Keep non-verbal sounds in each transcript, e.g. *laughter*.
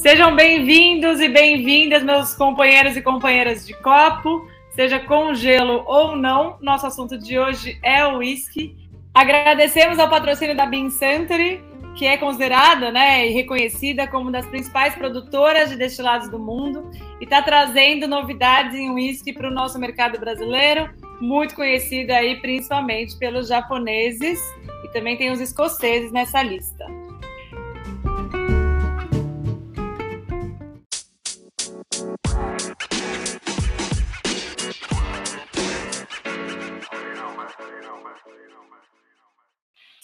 Sejam bem-vindos e bem-vindas, meus companheiros e companheiras de copo, seja com gelo ou não. Nosso assunto de hoje é o whisky. Agradecemos ao patrocínio da Bean Century, que é considerada né, e reconhecida como uma das principais produtoras de destilados do mundo e está trazendo novidades em whisky para o nosso mercado brasileiro, muito conhecido aí principalmente pelos japoneses e também tem os escoceses nessa lista.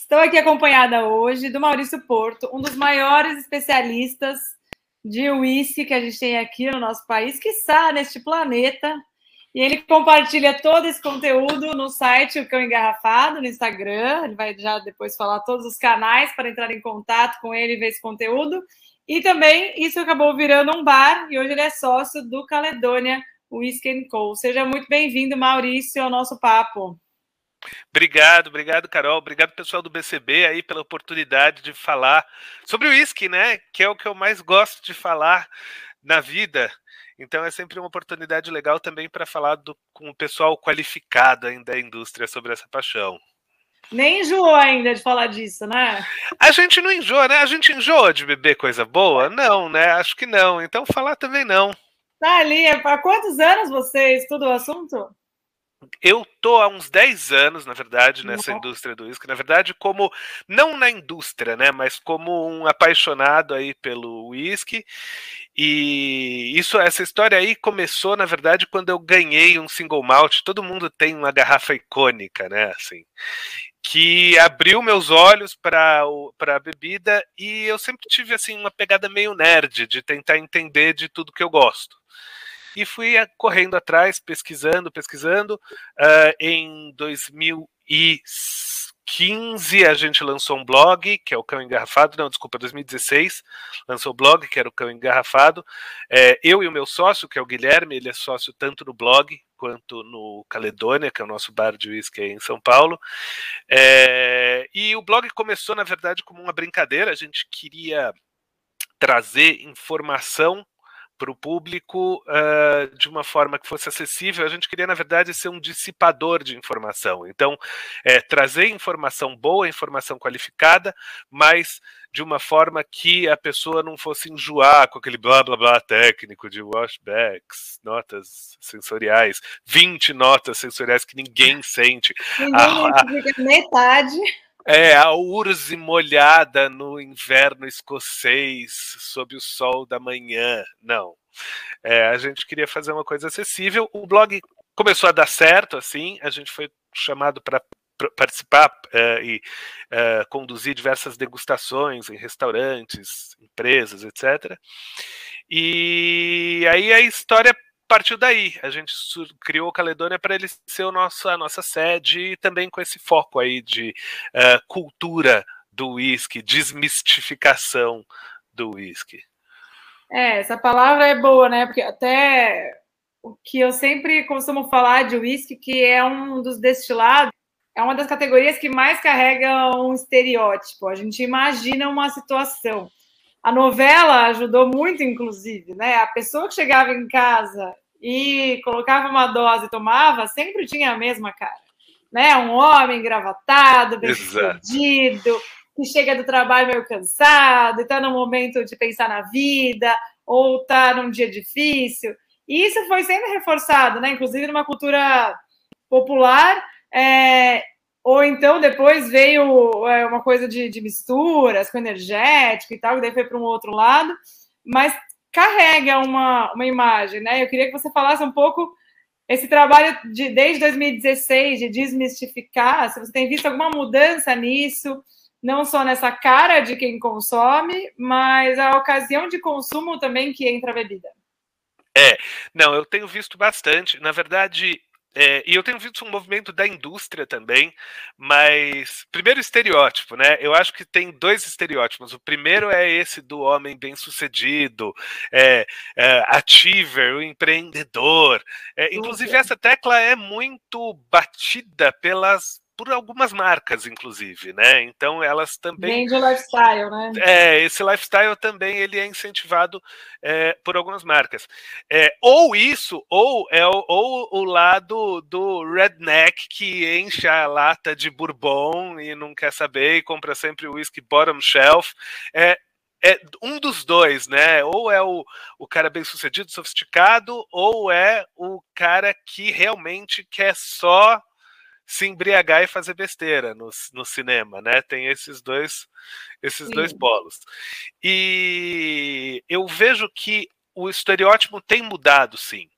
Estou aqui acompanhada hoje do Maurício Porto, um dos maiores especialistas de uísque que a gente tem aqui no nosso país, que está neste planeta. E ele compartilha todo esse conteúdo no site O Cão Engarrafado, no Instagram. Ele vai já depois falar todos os canais para entrar em contato com ele e ver esse conteúdo. E também isso acabou virando um bar e hoje ele é sócio do Caledônia Whisky Co. Seja muito bem-vindo, Maurício, ao nosso papo. Obrigado, obrigado, Carol. Obrigado, pessoal do BCB, aí pela oportunidade de falar sobre o uísque, né? Que é o que eu mais gosto de falar na vida. Então é sempre uma oportunidade legal também para falar do, com o pessoal qualificado ainda da indústria sobre essa paixão. Nem enjoou ainda de falar disso, né? A gente não enjoa, né? A gente enjoa de beber coisa boa? Não, né? Acho que não. Então falar também não. Tá ali. Há quantos anos você estuda o assunto? Eu tô há uns 10 anos, na verdade, nessa indústria do uísque. Na verdade, como não na indústria, né, mas como um apaixonado aí pelo uísque. E isso, essa história aí começou, na verdade, quando eu ganhei um single malt. Todo mundo tem uma garrafa icônica, né, assim, que abriu meus olhos para a bebida e eu sempre tive assim uma pegada meio nerd de tentar entender de tudo que eu gosto e fui eh, correndo atrás, pesquisando, pesquisando. Uh, em 2015 a gente lançou um blog, que é o Cão Engarrafado, não, desculpa, 2016, lançou o blog, que era o Cão Engarrafado. É, eu e o meu sócio, que é o Guilherme, ele é sócio tanto no blog quanto no Caledônia, que é o nosso bar de whisky em São Paulo. É, e o blog começou, na verdade, como uma brincadeira, a gente queria trazer informação para o público uh, de uma forma que fosse acessível. A gente queria, na verdade, ser um dissipador de informação. Então, é, trazer informação boa, informação qualificada, mas de uma forma que a pessoa não fosse enjoar com aquele blá blá blá técnico de washbacks, notas sensoriais, 20 notas sensoriais que ninguém sente. Ninguém a, a, metade. É, a urze molhada no inverno escocês, sob o sol da manhã. Não. É, a gente queria fazer uma coisa acessível. O blog começou a dar certo, assim, a gente foi chamado para participar uh, e uh, conduzir diversas degustações em restaurantes, empresas, etc. E aí a história partiu daí. A gente criou Caledônia para ele ser o nosso, a nossa sede e também com esse foco aí de uh, cultura do uísque, desmistificação do uísque. É, essa palavra é boa, né? Porque até o que eu sempre costumo falar de uísque, que é um dos destilados, é uma das categorias que mais carrega um estereótipo. A gente imagina uma situação. A novela ajudou muito, inclusive, né? A pessoa que chegava em casa e colocava uma dose e tomava, sempre tinha a mesma cara. Né? Um homem engravatado, bem sucedido, que chega do trabalho meio cansado, e está no momento de pensar na vida, ou está num dia difícil. E isso foi sempre reforçado, né? Inclusive numa cultura popular. É, ou então depois veio é, uma coisa de, de, misturas com energético e tal, que daí foi para um outro lado, mas carrega uma, uma imagem, né? Eu queria que você falasse um pouco esse trabalho de desde 2016 de desmistificar, se você tem visto alguma mudança nisso, não só nessa cara de quem consome, mas a ocasião de consumo também que entra a bebida. É, não, eu tenho visto bastante. Na verdade, é, e eu tenho visto um movimento da indústria também, mas primeiro estereótipo, né? Eu acho que tem dois estereótipos. O primeiro é esse do homem bem-sucedido, é, é, achiever, o empreendedor. É, inclusive essa tecla é muito batida pelas por algumas marcas, inclusive, né? Então elas também. Vende o lifestyle, né? É, esse lifestyle também ele é incentivado é, por algumas marcas. É, ou isso, ou é o, ou o lado do redneck que enche a lata de bourbon e não quer saber e compra sempre o whisky bottom shelf. É, é um dos dois, né? Ou é o, o cara bem sucedido, sofisticado, ou é o cara que realmente quer só se embriagar e fazer besteira no, no cinema, né? Tem esses dois, esses dois polos. E eu vejo que o estereótipo tem mudado, sim.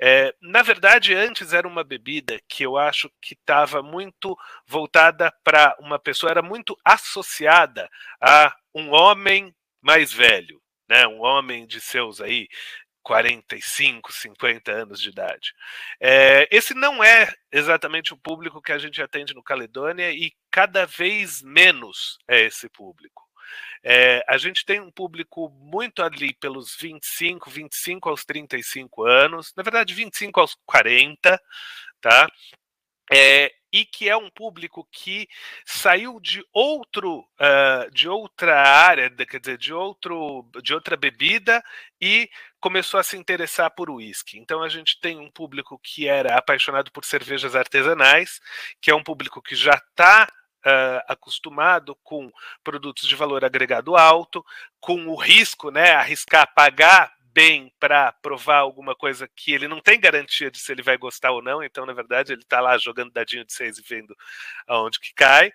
É, na verdade, antes era uma bebida que eu acho que estava muito voltada para uma pessoa, era muito associada a um homem mais velho, né? Um homem de seus aí 45, 50 anos de idade. É, esse não é exatamente o público que a gente atende no Caledônia e cada vez menos é esse público. É, a gente tem um público muito ali pelos 25, 25 aos 35 anos, na verdade 25 aos 40, tá? É, e que é um público que saiu de outro uh, de outra área, quer dizer, de outro de outra bebida e começou a se interessar por uísque. Então a gente tem um público que era apaixonado por cervejas artesanais, que é um público que já está Uh, acostumado com produtos de valor agregado alto, com o risco, né, arriscar pagar bem para provar alguma coisa que ele não tem garantia de se ele vai gostar ou não, então, na verdade, ele está lá jogando dadinho de seis e vendo aonde que cai.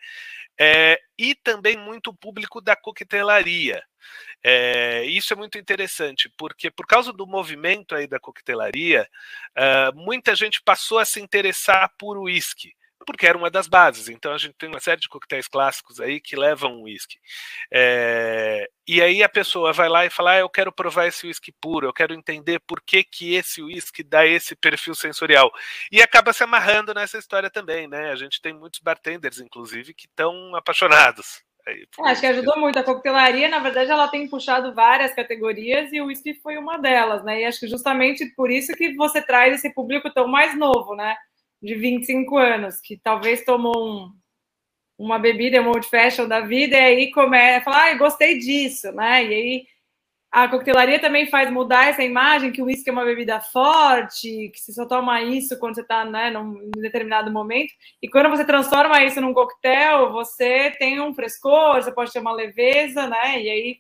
É, e também muito público da coquetelaria. É, isso é muito interessante, porque por causa do movimento aí da coquetelaria, uh, muita gente passou a se interessar por uísque porque era uma das bases. Então a gente tem uma série de coquetéis clássicos aí que levam uísque. É, e aí a pessoa vai lá e fala: ah, eu quero provar esse uísque puro, eu quero entender por que, que esse uísque dá esse perfil sensorial. E acaba se amarrando nessa história também, né? A gente tem muitos bartenders, inclusive, que estão apaixonados. É, acho que ajudou muito. A coquetelaria, na verdade, ela tem puxado várias categorias e o whisky foi uma delas, né? E acho que justamente por isso que você traz esse público tão mais novo, né? De 25 anos, que talvez tomou um, uma bebida, um old fashion da vida, e aí começa a falar, ah, gostei disso, né? E aí a coquetelaria também faz mudar essa imagem que o uísque é uma bebida forte, que você só toma isso quando você está né, num determinado momento. E quando você transforma isso num coquetel, você tem um frescor, você pode ter uma leveza, né? E aí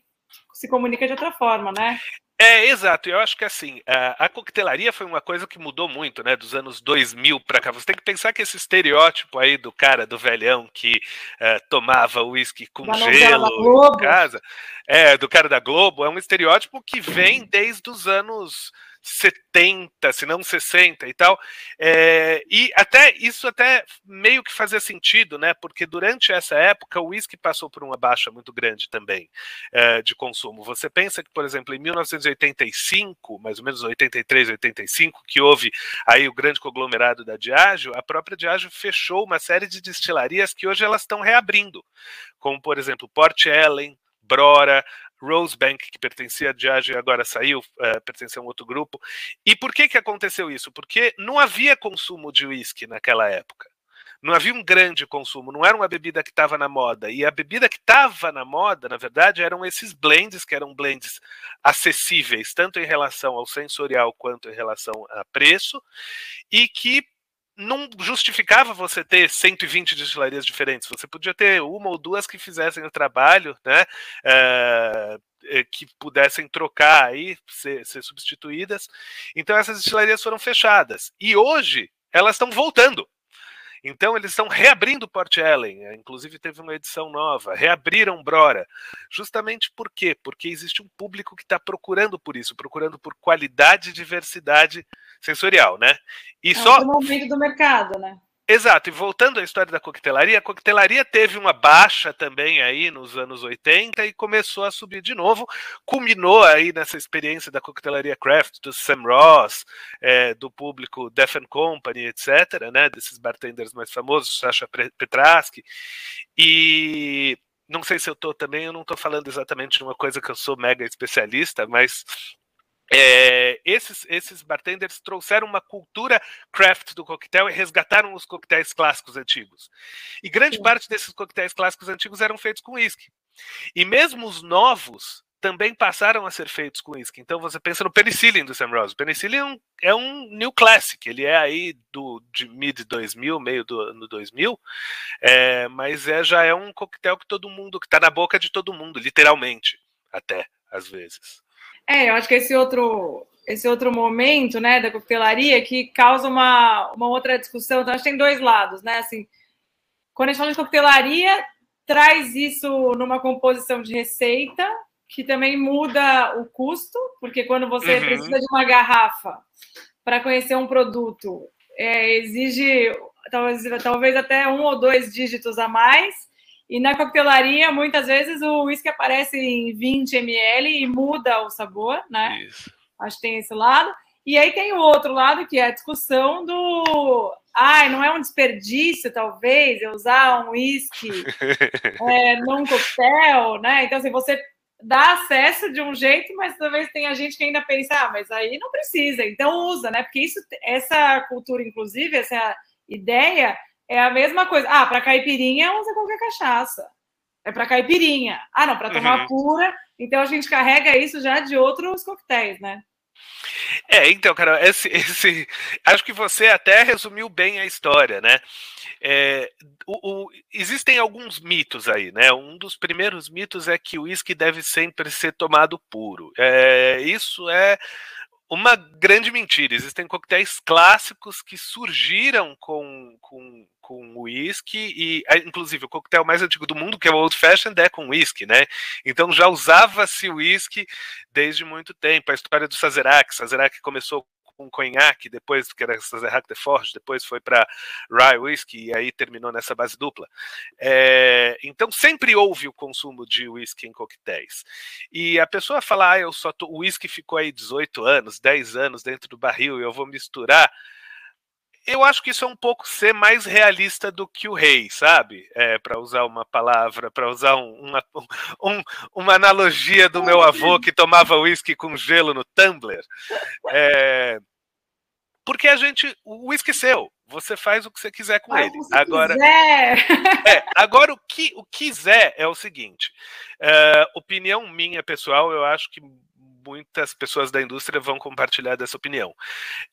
se comunica de outra forma, né? É, exato. Eu acho que assim, a, a, coquetelaria foi uma coisa que mudou muito, né, dos anos 2000 para cá. Você tem que pensar que esse estereótipo aí do cara, do velhão que uh, tomava uísque com da gelo em casa, é, do cara da Globo, é um estereótipo que vem desde os anos 70, se não 60 e tal. É, e até isso até meio que fazia sentido, né? Porque durante essa época o uísque passou por uma baixa muito grande também é, de consumo. Você pensa que, por exemplo, em 1985, mais ou menos 83, 85, que houve aí o grande conglomerado da Diageo, a própria Diageo fechou uma série de destilarias que hoje elas estão reabrindo, como por exemplo Port Ellen, Brora, Rosebank, que pertencia a Diageo e agora saiu, uh, pertencia a um outro grupo. E por que, que aconteceu isso? Porque não havia consumo de uísque naquela época. Não havia um grande consumo, não era uma bebida que estava na moda. E a bebida que estava na moda, na verdade, eram esses blends, que eram blends acessíveis, tanto em relação ao sensorial quanto em relação a preço, e que não justificava você ter 120 destilarias diferentes. Você podia ter uma ou duas que fizessem o trabalho, né? É, que pudessem trocar aí, ser, ser substituídas. Então essas destilarias foram fechadas. E hoje elas estão voltando. Então eles estão reabrindo Port Ellen, eh, inclusive teve uma edição nova, reabriram Brora, justamente por quê? Porque existe um público que está procurando por isso, procurando por qualidade e diversidade sensorial, né? E é só o momento do mercado, né? Exato, e voltando à história da coquetelaria, a coquetelaria teve uma baixa também aí nos anos 80 e começou a subir de novo, culminou aí nessa experiência da coquetelaria craft, do Sam Ross, é, do público Def Company, etc., né, desses bartenders mais famosos, Sasha Petraski, e não sei se eu estou também, eu não estou falando exatamente de uma coisa que eu sou mega especialista, mas é, esses, esses bartenders trouxeram uma cultura craft do coquetel e resgataram os coquetéis clássicos antigos. E grande Sim. parte desses coquetéis clássicos antigos eram feitos com uísque. E mesmo os novos também passaram a ser feitos com uísque. Então você pensa no Penicillin do Sam Rose. O Penicillin é um, new classic, ele é aí do de mid 2000, meio do ano 2000, é, mas é, já é um coquetel que todo mundo, que está na boca de todo mundo, literalmente, até às vezes. É, eu acho que esse outro esse outro momento, né, da coquetelaria que causa uma, uma outra discussão. Então, acho que tem dois lados, né? Assim, quando a gente fala de coquetelaria, traz isso numa composição de receita, que também muda o custo, porque quando você uhum. precisa de uma garrafa para conhecer um produto, é, exige talvez, talvez até um ou dois dígitos a mais. E na coquetelaria, muitas vezes o uísque aparece em 20 ml e muda o sabor, né? Isso. Acho que tem esse lado. E aí tem o outro lado, que é a discussão do. Ai, não é um desperdício, talvez, eu usar um uísque *laughs* é, num coquetel, né? Então, assim, você dá acesso de um jeito, mas talvez tenha gente que ainda pensa, ah, mas aí não precisa, então usa, né? Porque isso, essa cultura, inclusive, essa ideia é a mesma coisa. Ah, para caipirinha usa qualquer cachaça. É para caipirinha. Ah, não, para tomar uhum. pura. Então a gente carrega isso já de outros coquetéis, né? É, então, cara, esse, esse, acho que você até resumiu bem a história, né? É, o, o, existem alguns mitos aí, né? Um dos primeiros mitos é que o uísque deve sempre ser tomado puro. É, isso é uma grande mentira. Existem coquetéis clássicos que surgiram com, com, com uísque, e inclusive o coquetel mais antigo do mundo, que é o Old Fashioned, é com uísque, né? Então já usava-se uísque desde muito tempo. A história do Sazerac, Sazerac começou com conhaque, depois que era Sazerac de Forge, depois foi para Rye Whisky e aí terminou nessa base dupla. É, então sempre houve o consumo de whisky em coquetéis. E a pessoa fala, ah, eu só tô, o whisky ficou aí 18 anos, 10 anos dentro do barril e eu vou misturar eu acho que isso é um pouco ser mais realista do que o rei, sabe? É, para usar uma palavra, para usar um, uma, um, uma analogia do meu avô que tomava uísque com gelo no tumbler. É, porque a gente, o uísque é seu, você faz o que você quiser com faz ele. agora, é, agora o que o quiser é o seguinte: é, opinião minha pessoal, eu acho que muitas pessoas da indústria vão compartilhar dessa opinião.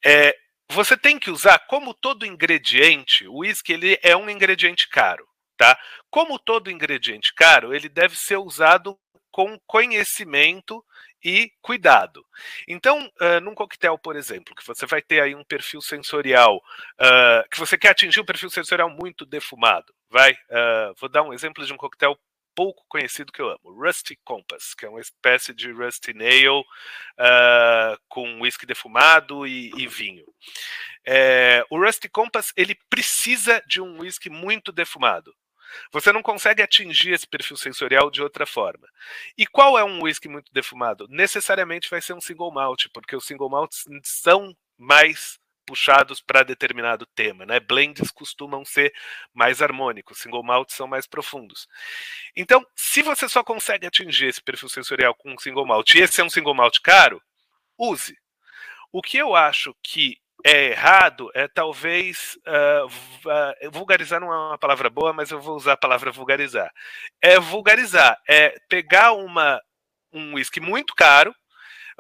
É, você tem que usar, como todo ingrediente, o uísque ele é um ingrediente caro, tá? Como todo ingrediente caro, ele deve ser usado com conhecimento e cuidado. Então, uh, num coquetel, por exemplo, que você vai ter aí um perfil sensorial, uh, que você quer atingir um perfil sensorial muito defumado, vai? Uh, vou dar um exemplo de um coquetel pouco conhecido que eu amo, Rusty Compass, que é uma espécie de Rusty Nail uh, com whisky defumado e, e vinho. É, o Rusty Compass ele precisa de um whisky muito defumado. Você não consegue atingir esse perfil sensorial de outra forma. E qual é um whisky muito defumado? Necessariamente vai ser um single malt, porque os single malts são mais puxados para determinado tema, né? Blends costumam ser mais harmônicos, single malts são mais profundos. Então, se você só consegue atingir esse perfil sensorial com um single malt, e esse é um single malt caro, use. O que eu acho que é errado é talvez uh, vulgarizar não é uma palavra boa, mas eu vou usar a palavra vulgarizar. É vulgarizar, é pegar uma um whisky muito caro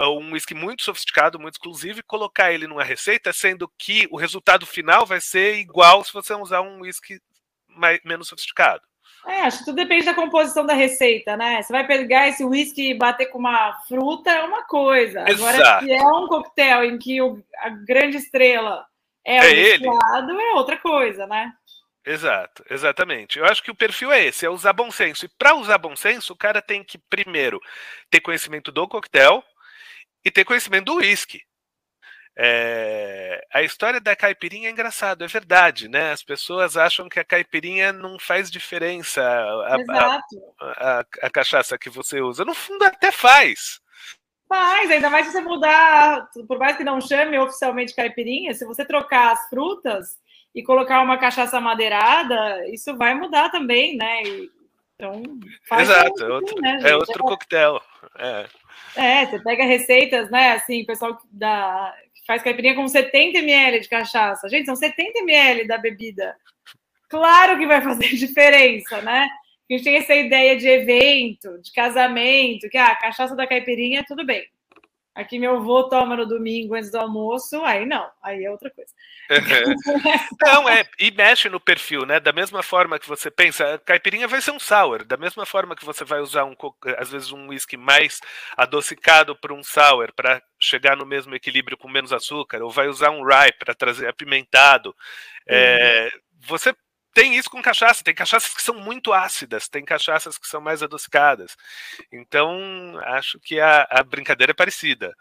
um whisky muito sofisticado, muito exclusivo, e colocar ele numa receita, sendo que o resultado final vai ser igual se você usar um whisky mais, menos sofisticado. É, acho que tudo depende da composição da receita, né? Você vai pegar esse whisky e bater com uma fruta é uma coisa. Agora, Exato. se é um coquetel em que o, a grande estrela é, é o ele. é outra coisa, né? Exato, exatamente. Eu acho que o perfil é esse, é usar bom senso. E para usar bom senso, o cara tem que primeiro ter conhecimento do coquetel, e ter conhecimento do uísque. É, a história da caipirinha é engraçado, é verdade, né? As pessoas acham que a caipirinha não faz diferença a, a, a, a, cachaça que você usa. No fundo, até faz. Faz, ainda mais se você mudar, por mais que não chame oficialmente caipirinha, se você trocar as frutas e colocar uma cachaça madeirada, isso vai mudar também, né? E Então, Exato, é outro, né, é outro coquetel. É. é, você pega receitas, né? Assim, pessoal da, que faz caipirinha com 70 ml de cachaça. Gente, são 70 ml da bebida. Claro que vai fazer *laughs* diferença, né? A gente tem essa ideia de evento, de casamento, que a ah, cachaça da caipirinha, tudo bem. Aqui meu avô toma no domingo antes do almoço, aí não, aí é outra coisa. *laughs* não, é, e mexe no perfil, né? Da mesma forma que você pensa, a caipirinha vai ser um sour, da mesma forma que você vai usar um às vezes um whisky mais adocicado para um sour para chegar no mesmo equilíbrio com menos açúcar, ou vai usar um rye para trazer apimentado. É, você tem isso com cachaça, tem cachaças que são muito ácidas, tem cachaças que são mais adocicadas. Então, acho que a, a brincadeira é parecida.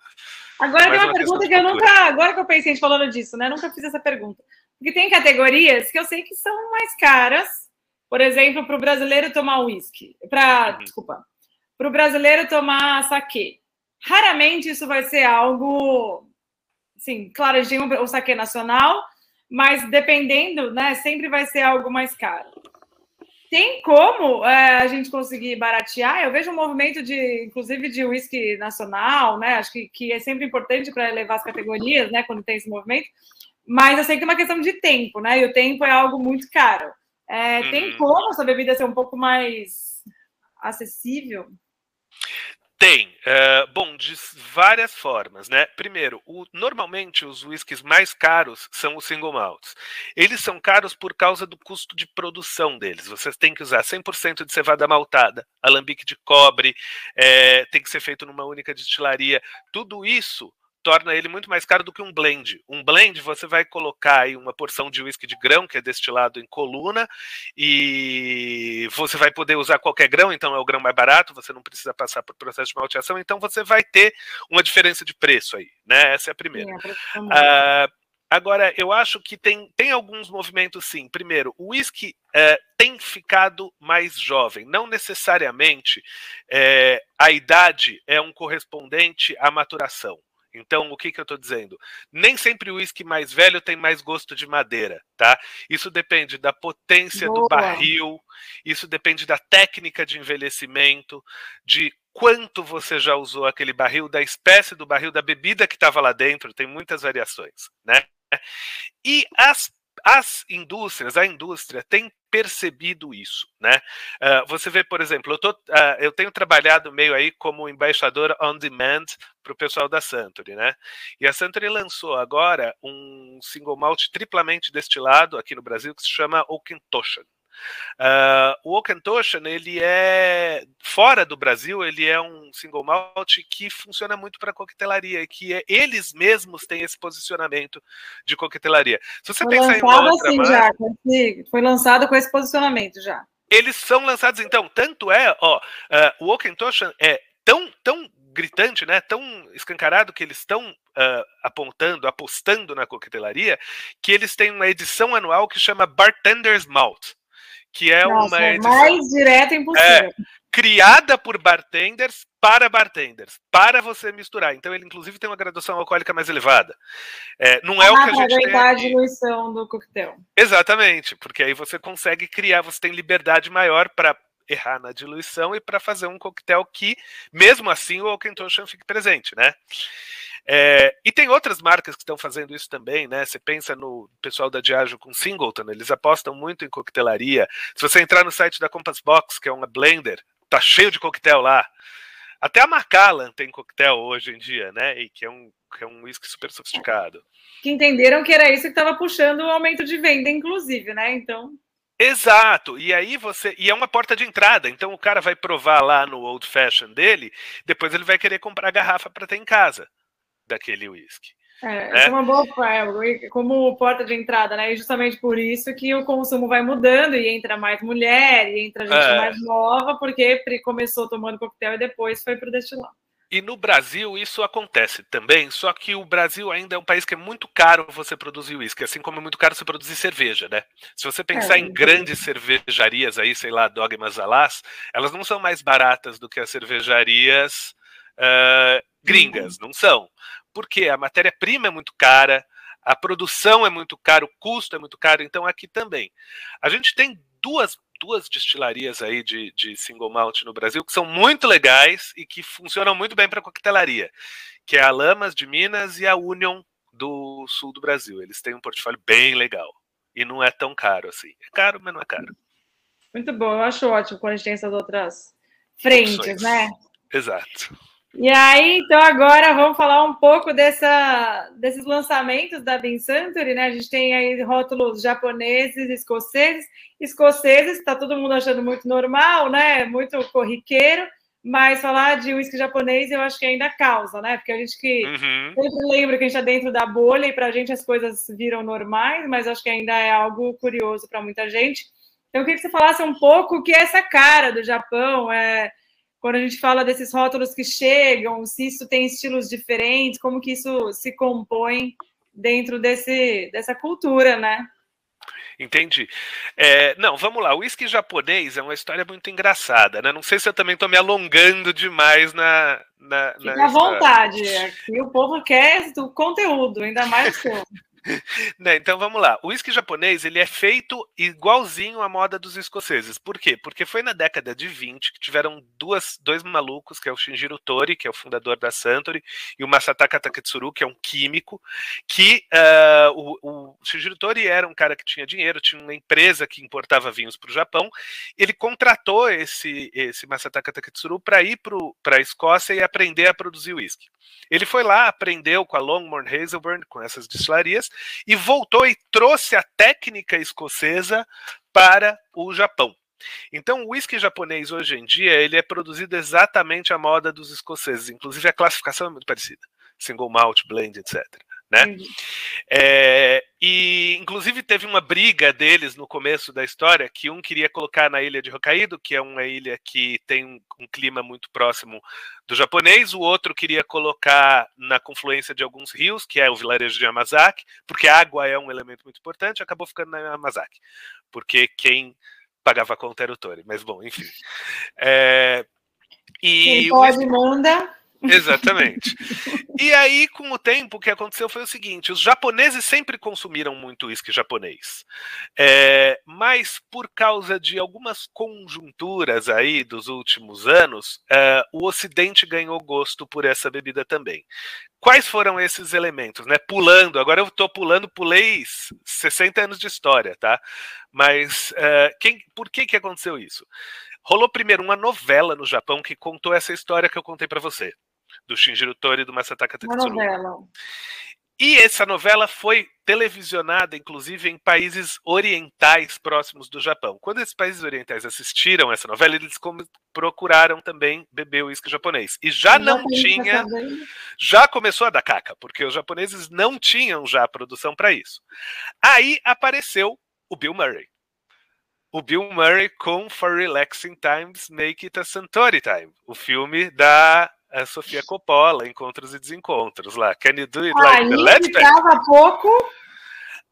Agora tem uma, uma pergunta que eu nunca, agora que eu pensei falando disso, né? Nunca fiz essa pergunta. Porque tem categorias que eu sei que são mais caras. Por exemplo, para o brasileiro tomar uísque, para, uhum. desculpa, para o brasileiro tomar saquê. Raramente isso vai ser algo, sim, claro, a gente tem o saquê nacional, mas dependendo, né, sempre vai ser algo mais caro. Tem como é, a gente conseguir baratear? Eu vejo um movimento de, inclusive, de uísque nacional, né? Acho que, que é sempre importante para elevar as categorias, né? Quando tem esse movimento. Mas eu sei que é uma questão de tempo, né? E o tempo é algo muito caro. É, uhum. Tem como essa bebida ser um pouco mais acessível? Tem. Uh, bom, de várias formas, né? Primeiro, o, normalmente os whiskies mais caros são os single malts. Eles são caros por causa do custo de produção deles. Você tem que usar 100% de cevada maltada, alambique de cobre, é, tem que ser feito numa única destilaria. Tudo isso torna ele muito mais caro do que um blend. Um blend você vai colocar aí uma porção de uísque de grão que é destilado em coluna e você vai poder usar qualquer grão, então é o grão mais barato, você não precisa passar por processo de malteação, então você vai ter uma diferença de preço aí, né? Essa é a primeira. Sim, é Agora, eu acho que tem, tem alguns movimentos sim. Primeiro, o whisky é, tem ficado mais jovem. Não necessariamente é, a idade é um correspondente à maturação. Então, o que, que eu estou dizendo? Nem sempre o uísque mais velho tem mais gosto de madeira, tá? Isso depende da potência Boa. do barril, isso depende da técnica de envelhecimento, de quanto você já usou aquele barril, da espécie do barril, da bebida que estava lá dentro, tem muitas variações, né? E as as indústrias, a indústria tem percebido isso, né? Uh, você vê, por exemplo, eu, tô, uh, eu tenho trabalhado meio aí como embaixador on demand para o pessoal da Suntory, né? E a Suntory lançou agora um single malt triplamente destilado aqui no Brasil que se chama Okentoshan. Uh, o Okentoshan, ele é fora do Brasil, ele é um single malt que funciona muito para coquetelaria, que é, eles mesmos têm esse posicionamento de coquetelaria. Se você foi pensar em outra assim já, foi lançado com esse posicionamento já. Eles são lançados então, tanto é, ó, uh, o Okentoshan é tão tão gritante, né, tão escancarado que eles estão uh, apontando, apostando na coquetelaria, que eles têm uma edição anual que chama Bartender's Malt que é Nossa, uma edição mais direta impossível. É, criada por bartenders para bartenders, para você misturar. Então ele inclusive tem uma graduação alcoólica mais elevada. É, não é ah, o que a gente tem a diluição do coquetel. Exatamente, porque aí você consegue criar, você tem liberdade maior para errar na diluição e para fazer um coquetel que, mesmo assim, o Oakentoshan fique presente, né? É, e tem outras marcas que estão fazendo isso também, né? Você pensa no pessoal da Diageo com Singleton, eles apostam muito em coquetelaria. Se você entrar no site da Compass Box, que é uma blender, tá cheio de coquetel lá. Até a Macallan tem coquetel hoje em dia, né? E que é um que é um whisky super sofisticado. Que entenderam que era isso que estava puxando o aumento de venda, inclusive, né? Então. Exato. E aí você. E é uma porta de entrada. Então o cara vai provar lá no old fashion dele, depois ele vai querer comprar garrafa para ter em casa daquele whisky. É, né? é uma boa é, como porta de entrada, né? E justamente por isso que o consumo vai mudando e entra mais mulher e entra gente é. mais nova, porque começou tomando coquetel e depois foi para o destilado. E no Brasil isso acontece também, só que o Brasil ainda é um país que é muito caro você produzir uísque, assim como é muito caro você produzir cerveja, né? Se você pensar é, em grandes cervejarias aí, sei lá, Dogmas Alas, elas não são mais baratas do que as cervejarias uh, gringas, não são. Porque a matéria-prima é muito cara, a produção é muito cara, o custo é muito caro, então aqui também. A gente tem duas, duas destilarias aí de, de single malt no Brasil que são muito legais e que funcionam muito bem para coquetelaria, que é a Lamas de Minas e a Union do sul do Brasil. Eles têm um portfólio bem legal e não é tão caro assim. É caro, mas não é caro. Muito bom, eu acho ótimo quando a gente tem essas outras frentes, Opções. né? Exato. E aí, então agora vamos falar um pouco dessa, desses lançamentos da Bin Suntory, né? A gente tem aí rótulos japoneses, escoceses. Escoceses, está todo mundo achando muito normal, né? Muito corriqueiro, mas falar de uísque japonês eu acho que ainda causa, né? Porque a gente que uhum. sempre lembra que a gente está dentro da bolha e para a gente as coisas viram normais, mas acho que ainda é algo curioso para muita gente. Então, eu queria que você falasse um pouco o que é essa cara do Japão, é quando a gente fala desses rótulos que chegam, se isso tem estilos diferentes, como que isso se compõe dentro desse, dessa cultura, né? Entendi. É, não, vamos lá. O uísque japonês é uma história muito engraçada, né? Não sei se eu também estou me alongando demais na. na, na Fica à vontade. Aqui o povo quer o conteúdo, ainda mais *laughs* o seu. Né, então vamos lá. O uísque japonês ele é feito igualzinho à moda dos escoceses. Por quê? Porque foi na década de 20 que tiveram duas, dois malucos, que é o Shinjiro Tori, que é o fundador da Suntory, e o Masataka Taketsuru, que é um químico, que uh, o, o Shinjiro Tori era um cara que tinha dinheiro, tinha uma empresa que importava vinhos para o Japão. Ele contratou esse, esse Masataka Taketsuru para ir para a Escócia e aprender a produzir uísque. Ele foi lá, aprendeu com a Longmorn Hazelburn, com essas destilarias, e voltou e trouxe a técnica escocesa para o Japão. Então, o whisky japonês hoje em dia ele é produzido exatamente à moda dos escoceses, inclusive a classificação é muito parecida, single malt, blend, etc né? É, e inclusive teve uma briga deles no começo da história que um queria colocar na ilha de Hokkaido, que é uma ilha que tem um, um clima muito próximo do japonês, o outro queria colocar na confluência de alguns rios, que é o vilarejo de Yamazaki, porque a água é um elemento muito importante, acabou ficando na Yamazaki, porque quem pagava a conta era o Tori, mas bom, enfim. É, e quem pode, manda. Exatamente. *laughs* E aí, com o tempo, o que aconteceu foi o seguinte: os japoneses sempre consumiram muito uísque japonês. É, mas por causa de algumas conjunturas aí dos últimos anos, é, o Ocidente ganhou gosto por essa bebida também. Quais foram esses elementos? Né? Pulando, agora eu estou pulando, pulei 60 anos de história, tá? Mas é, quem, por que, que aconteceu isso? Rolou primeiro uma novela no Japão que contou essa história que eu contei para você do Shinjiro Tori e do Masataka Tetsuro. E essa novela foi televisionada, inclusive, em países orientais próximos do Japão. Quando esses países orientais assistiram essa novela, eles procuraram também beber uísque japonês. E já não tinha. Já começou a dar caca, porque os japoneses não tinham já produção para isso. Aí apareceu o Bill Murray. O Bill Murray com For Relaxing Times Make It a Suntory Time, o filme da a Sofia Coppola, Encontros e Desencontros lá. Can you do it like the Last pouco.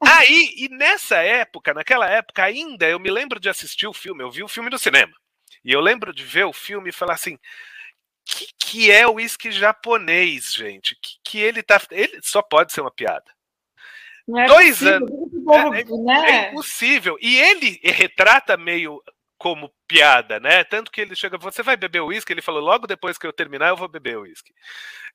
Aí, e nessa época, naquela época ainda, eu me lembro de assistir o filme, eu vi o filme no cinema. E eu lembro de ver o filme e falar assim: que, que é o uísque japonês, gente? Que, que ele tá. Ele só pode ser uma piada. É Dois possível, anos. É, é, é impossível. E ele retrata meio como piada, né? Tanto que ele chega, você vai beber uísque? Ele falou, logo depois que eu terminar, eu vou beber uísque.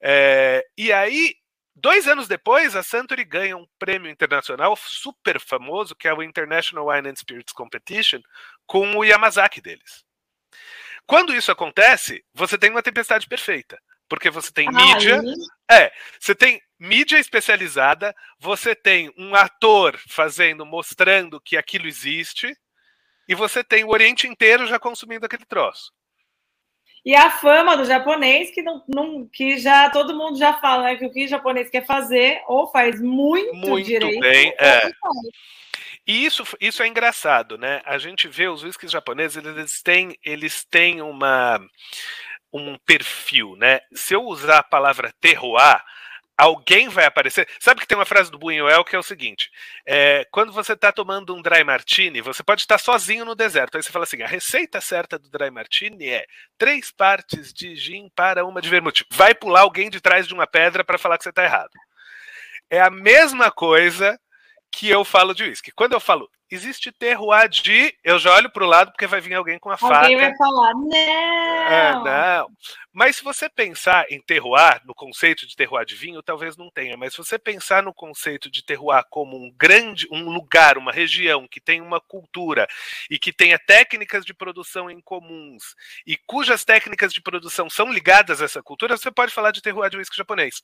É, e aí, dois anos depois, a Suntory ganha um prêmio internacional super famoso, que é o International Wine and Spirits Competition, com o Yamazaki deles. Quando isso acontece, você tem uma tempestade perfeita. Porque você tem mídia. É, você tem mídia especializada, você tem um ator fazendo, mostrando que aquilo existe, e você tem o Oriente inteiro já consumindo aquele troço. E a fama do japonês, que, não, não, que já todo mundo já fala né, que o que o japonês quer fazer, ou faz muito, muito direito. Bem, é. E isso, isso é engraçado, né? A gente vê os whiskies japoneses, eles têm, eles têm uma, um perfil, né? Se eu usar a palavra terroir, alguém vai aparecer. Sabe que tem uma frase do Buñuel que é o seguinte: é, quando você está tomando um dry martini, você pode estar sozinho no deserto. Aí você fala assim: a receita certa do dry martini é três partes de gin para uma de vermute. Vai pular alguém de trás de uma pedra para falar que você está errado. É a mesma coisa que eu falo de uísque. Quando eu falo existe terroir de. Eu já olho para o lado porque vai vir alguém com a alguém faca. Alguém vai falar, não! É, não. Mas se você pensar em terroir, no conceito de terroir de vinho, talvez não tenha. Mas se você pensar no conceito de terroir como um grande, um lugar, uma região que tem uma cultura e que tenha técnicas de produção em comuns e cujas técnicas de produção são ligadas a essa cultura, você pode falar de terroir de whisky japonês.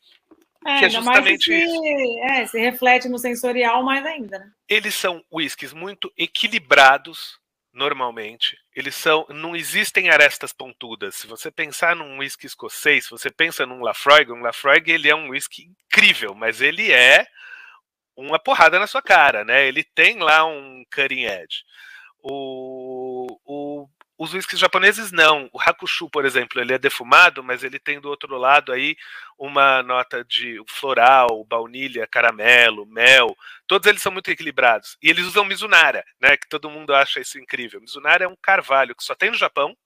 É, que é justamente mais se, é, se reflete no sensorial mais ainda. Né? Eles são whiskies muito equilibrados, normalmente. Eles são. Não existem arestas pontudas. Se você pensar num whisky escocês, se você pensa num Lafroig, um Lafroig ele é um whisky incrível, mas ele é uma porrada na sua cara, né? Ele tem lá um cutting edge. O os whiskies japoneses não. O Hakushu, por exemplo, ele é defumado, mas ele tem do outro lado aí uma nota de floral, baunilha, caramelo, mel. Todos eles são muito equilibrados. E eles usam Mizunara, né? Que todo mundo acha isso incrível. Mizunara é um carvalho que só tem no Japão.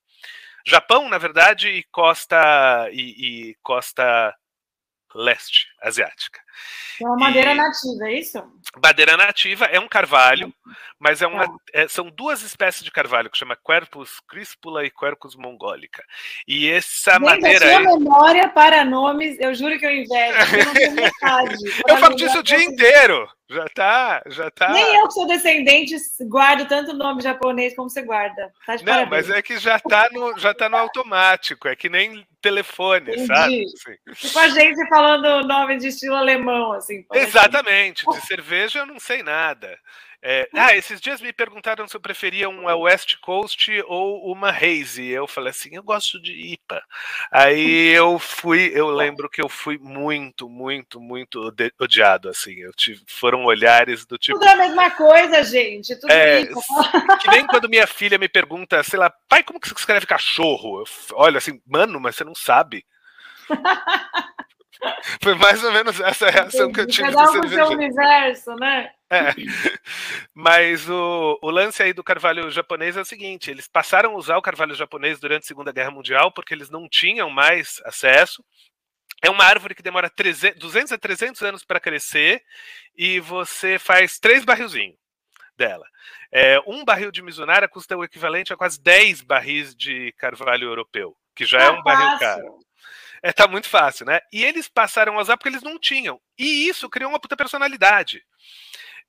Japão, na verdade, e costa e, e costa leste asiática. É uma madeira e... nativa, é isso? Madeira nativa é um carvalho, mas é uma, tá. é, são duas espécies de carvalho que chama Quercus crispula e Quercus mongolica. E essa Gente, madeira. A sua memória para nomes, eu juro que eu invejo, eu não tenho metade. *laughs* eu falo disso o dia inteiro. Já tá, já tá. Nem eu que sou descendente guardo tanto nome japonês como você guarda. Tá Não, parabéns. mas é que já tá no, já tá no automático, é que nem telefone, Entendi. sabe? Assim. Tipo a gente falando nome de estilo alemão, assim. Exatamente, de cerveja eu não sei nada. É, ah, esses dias me perguntaram se eu preferia uma West Coast ou uma Haze. Eu falei assim, eu gosto de IPA. Aí eu fui, eu lembro que eu fui muito, muito, muito odiado, assim. Eu tive, foram olhares do tipo. Tudo é a mesma coisa, gente. Tudo é, IPA. Que nem quando minha filha me pergunta, sei lá, pai, como que você escreve cachorro? Eu olho assim, mano, mas você não sabe. *laughs* Foi mais ou menos essa reação que eu tive. Cada um com seu universo, né? É. Mas o, o lance aí do carvalho japonês é o seguinte: eles passaram a usar o carvalho japonês durante a Segunda Guerra Mundial porque eles não tinham mais acesso. É uma árvore que demora 300, 200 a 300 anos para crescer e você faz três barrilzinhos dela. É, um barril de Mizunara custa o equivalente a quase 10 barris de carvalho europeu, que já é, é um barril caro. É, tá muito fácil, né? E eles passaram a usar porque eles não tinham. E isso criou uma puta personalidade.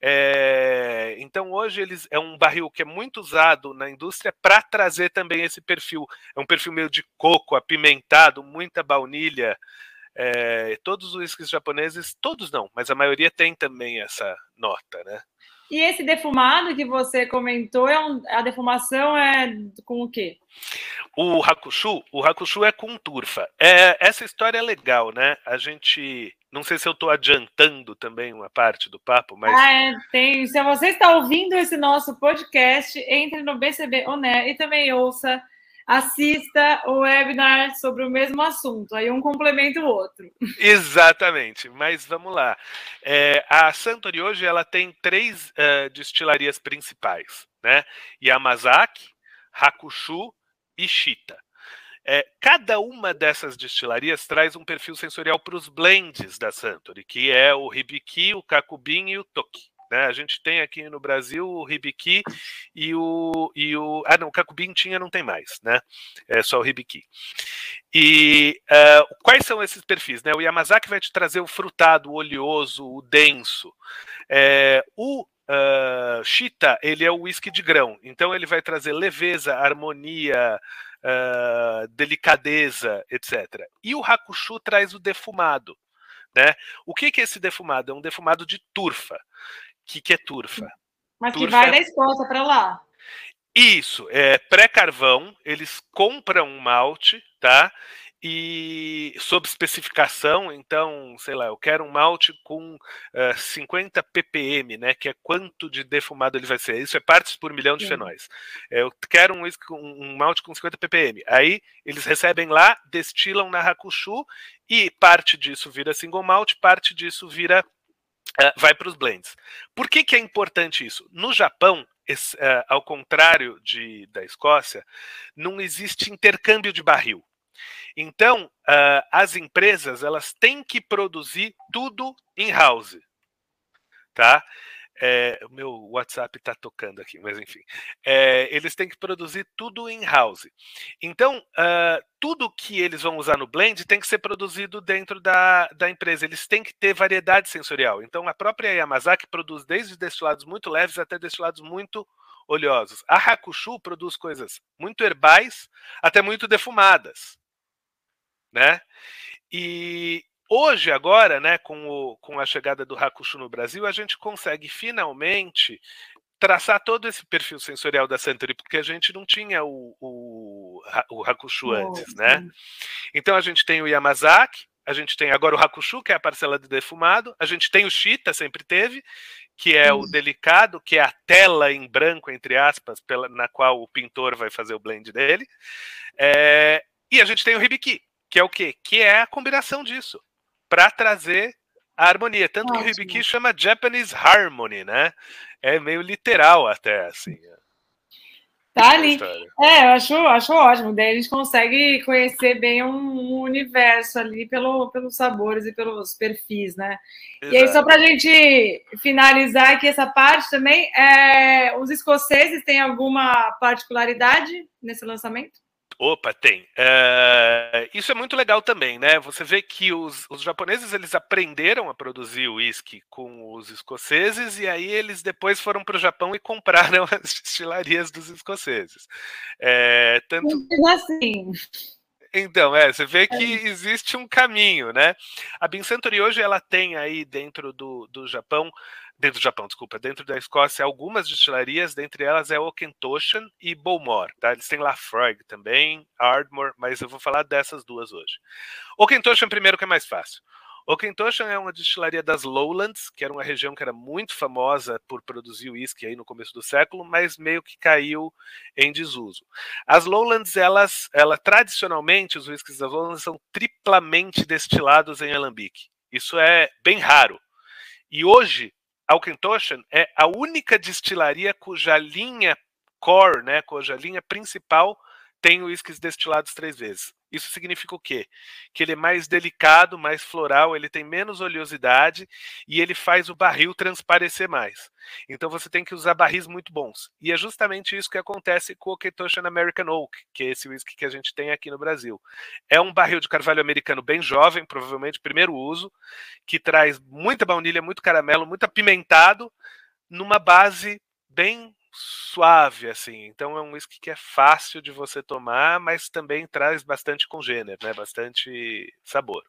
É, então hoje eles é um barril que é muito usado na indústria para trazer também esse perfil. É um perfil meio de coco, apimentado, muita baunilha. É, todos os whiskies japoneses, todos não, mas a maioria tem também essa nota, né? E esse defumado que você comentou, é um, a defumação é com o quê? O Hakushu, o Hakushu é com turfa. É, essa história é legal, né? A gente. Não sei se eu estou adiantando também uma parte do papo, mas. Ah, é, tem. Se você está ouvindo esse nosso podcast, entre no BCB Oné e também ouça assista o webinar sobre o mesmo assunto, aí um complementa o outro. Exatamente, mas vamos lá. É, a Santori hoje ela tem três uh, destilarias principais, né? Yamazaki, Hakushu e Shita. É, cada uma dessas destilarias traz um perfil sensorial para os blends da Santori, que é o Hibiki, o Kakubin e o Toki. Né? A gente tem aqui no Brasil o Hibiki e o, e o. Ah, não, o Kakubin tinha, não tem mais, né? É só o Hibiki. E uh, quais são esses perfis? Né? O Yamazaki vai te trazer o frutado, o oleoso, o denso. É, o uh, Shita, ele é o whisky de grão, então ele vai trazer leveza, harmonia, uh, delicadeza, etc. E o Hakushu traz o defumado. Né? O que, que é esse defumado? É um defumado de turfa que, que é turfa? Mas turfa que vai é... da Escócia para lá. Isso, é pré-carvão, eles compram um malte, tá? E sob especificação, então, sei lá, eu quero um malte com uh, eh, 50 ppm, né? Que é quanto de defumado ele vai ser. Isso é partes por milhão de Sim. fenóis. Eu quero um, um, malte com 50 ppm. Aí eles recebem lá, destilam na Hakushu e parte disso vira single malt, parte disso vira Uh, vai para os blends. Por que, que é importante isso? No Japão, esse, uh, ao contrário de, da Escócia, não existe intercâmbio de barril. Então, uh, as empresas elas têm que produzir tudo in house, tá? É, o meu WhatsApp está tocando aqui, mas enfim. É, eles têm que produzir tudo in-house. Então, uh, tudo que eles vão usar no blend tem que ser produzido dentro da, da empresa. Eles têm que ter variedade sensorial. Então, a própria Yamazaki produz desde destilados muito leves até destilados muito oleosos. A Hakushu produz coisas muito herbais até muito defumadas. Né? E, Hoje, agora, né, com, o, com a chegada do Hakushu no Brasil, a gente consegue finalmente traçar todo esse perfil sensorial da Suntory, porque a gente não tinha o, o, o Hakushu antes, né? Então a gente tem o Yamazaki, a gente tem agora o Hakushu, que é a parcela de defumado, a gente tem o Shita, sempre teve, que é o delicado, que é a tela em branco, entre aspas, pela, na qual o pintor vai fazer o blend dele. É, e a gente tem o Hibiki, que é o quê? Que é a combinação disso para trazer a harmonia. Tanto ótimo. que o Hibiki chama Japanese Harmony, né? É meio literal até, assim. Tá ali. É, eu acho, acho ótimo. Daí a gente consegue conhecer bem um universo ali pelo, pelos sabores e pelos perfis, né? Exato. E aí, só para a gente finalizar aqui essa parte também, é, os escoceses têm alguma particularidade nesse lançamento? Opa, tem. Uh, isso é muito legal também, né? Você vê que os, os japoneses eles aprenderam a produzir uísque com os escoceses e aí eles depois foram para o Japão e compraram *laughs* as destilarias dos escoceses. É, tanto assim. Então, é, você vê que é. existe um caminho, né? A Bin hoje ela tem aí dentro do, do Japão dentro do Japão, desculpa, dentro da Escócia, algumas destilarias, dentre elas é Okentoshan e Bowmore, tá? Eles têm Lafroig também, Ardmore, mas eu vou falar dessas duas hoje. Okentoshan primeiro que é mais fácil. Okentoshan é uma destilaria das Lowlands, que era uma região que era muito famosa por produzir uísque aí no começo do século, mas meio que caiu em desuso. As Lowlands, elas, ela tradicionalmente os uísques das Lowlands são triplamente destilados em alambique. Isso é bem raro. E hoje Alkentoshan é a única destilaria cuja linha core, né, cuja linha principal tem uísques destilados três vezes. Isso significa o quê? Que ele é mais delicado, mais floral, ele tem menos oleosidade e ele faz o barril transparecer mais. Então você tem que usar barris muito bons. E é justamente isso que acontece com o Ketoshan American Oak, que é esse whisky que a gente tem aqui no Brasil. É um barril de carvalho americano bem jovem, provavelmente primeiro uso, que traz muita baunilha, muito caramelo, muito apimentado, numa base bem suave, assim. Então é um whisky que é fácil de você tomar, mas também traz bastante congênero, né? Bastante sabor.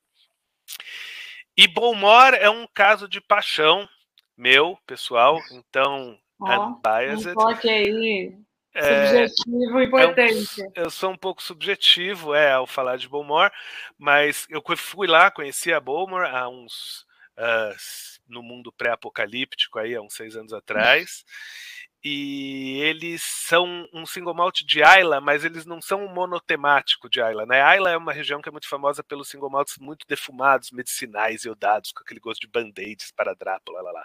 E Bowmore é um caso de paixão meu, pessoal. Então, oh, unbiased. Um aí. É, subjetivo importante. É um, eu sou um pouco subjetivo é, ao falar de Bowmore, mas eu fui lá, conheci a Bowmore há uns. Uh, no mundo pré-apocalíptico, aí, há uns seis anos atrás e eles são um single malt de Ayla, mas eles não são um monotemático de Ayla. Né? Ayla é uma região que é muito famosa pelos single malts muito defumados, medicinais, iodados, com aquele gosto de band-aids, paradrapo, lá, lá, lá.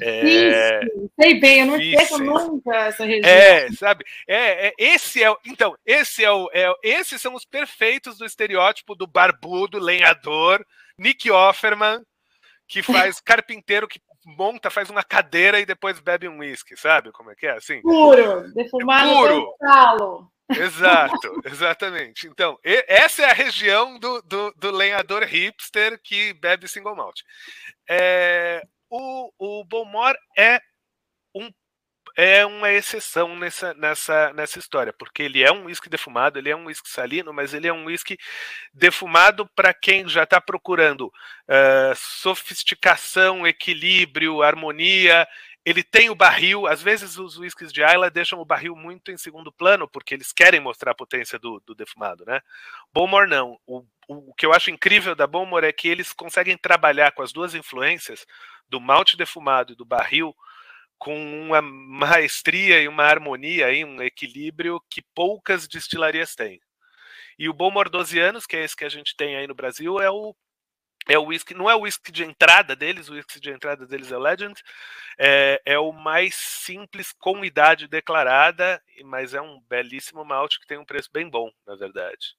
É... Sei bem, eu não esqueço nunca essa região. É, sabe? É, é, esse é, então, esse é o, é, esses são os perfeitos do estereótipo do barbudo, lenhador, Nick Offerman, que faz *laughs* carpinteiro que monta, faz uma cadeira e depois bebe um uísque, sabe como é que é? Assim, puro, defumado puro. Exato, *laughs* exatamente. Então, essa é a região do, do, do, lenhador hipster que bebe single malt. É, o, o Beaumont é é uma exceção nessa, nessa, nessa história, porque ele é um uísque defumado, ele é um uísque salino, mas ele é um uísque defumado para quem já está procurando uh, sofisticação, equilíbrio, harmonia. Ele tem o barril, às vezes os uísques de Ayla deixam o barril muito em segundo plano, porque eles querem mostrar a potência do, do defumado, né? Bowmore não. O, o, o que eu acho incrível da Bowmore é que eles conseguem trabalhar com as duas influências, do malte defumado e do barril, com uma *laughs* maestria e uma harmonia, aí, um equilíbrio que poucas destilarias têm. E o Bom 12 anos, que é esse que a gente tem aí no Brasil, é o é o whisky, não é o whisky de entrada deles, o whisky de entrada deles é Legend, é, é o mais simples com idade declarada, mas é um belíssimo malte que tem um preço bem bom, na verdade.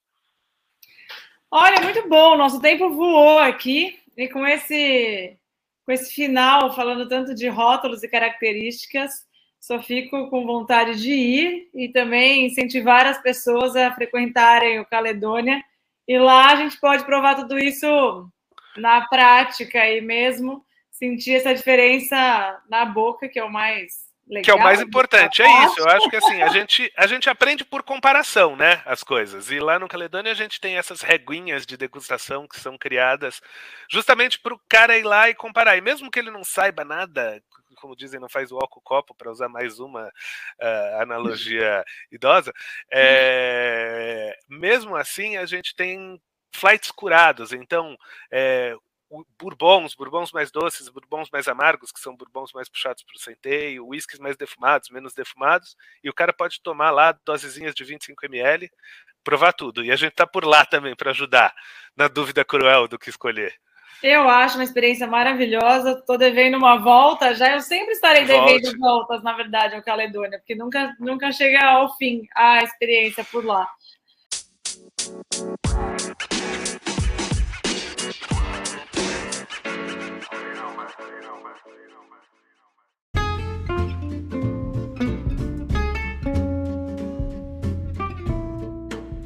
Olha, muito bom, nosso tempo voou aqui, e com esse com esse final, falando tanto de rótulos e características. Só fico com vontade de ir e também incentivar as pessoas a frequentarem o Caledônia. E lá a gente pode provar tudo isso na prática e mesmo sentir essa diferença na boca, que é o mais Legal, que é o mais importante, é isso. Eu acho que assim, a gente, a gente aprende por comparação, né? As coisas. E lá no Caledônia a gente tem essas reguinhas de degustação que são criadas justamente para o cara ir lá e comparar. E mesmo que ele não saiba nada, como dizem, não faz o álcool copo, para usar mais uma uh, analogia idosa, é, mesmo assim a gente tem flights curados. Então, é, bourbons, bourbons mais doces, bourbons mais amargos, que são bourbons mais puxados para o centeio, whiskies mais defumados, menos defumados, e o cara pode tomar lá dosezinhas de 25 ml, provar tudo. E a gente está por lá também para ajudar na dúvida cruel do que escolher. Eu acho uma experiência maravilhosa. Estou devendo uma volta já. Eu sempre estarei devendo Volte. voltas, na verdade, ao Caledônia, porque nunca, nunca chega ao fim a experiência por lá.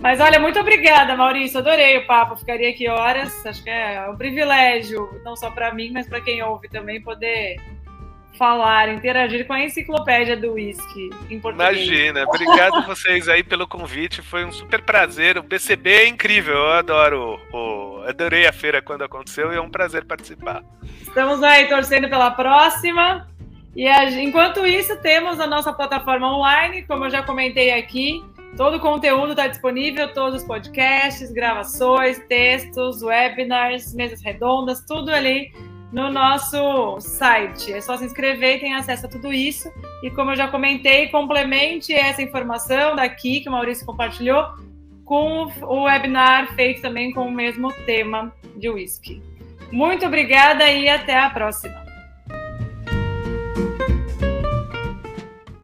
Mas olha, muito obrigada, Maurício. Adorei o papo. Ficaria aqui horas. Acho que é um privilégio, não só para mim, mas para quem ouve também, poder falar, interagir com a enciclopédia do whisky em português. Imagina, obrigado vocês aí pelo convite, foi um super prazer. O BCB é incrível, eu adoro, o, adorei a feira quando aconteceu e é um prazer participar. Estamos aí torcendo pela próxima. E enquanto isso, temos a nossa plataforma online, como eu já comentei aqui. Todo o conteúdo está disponível, todos os podcasts, gravações, textos, webinars, mesas redondas, tudo ali no nosso site. É só se inscrever e tem acesso a tudo isso. E como eu já comentei, complemente essa informação daqui que o Maurício compartilhou com o webinar feito também com o mesmo tema de whisky. Muito obrigada e até a próxima.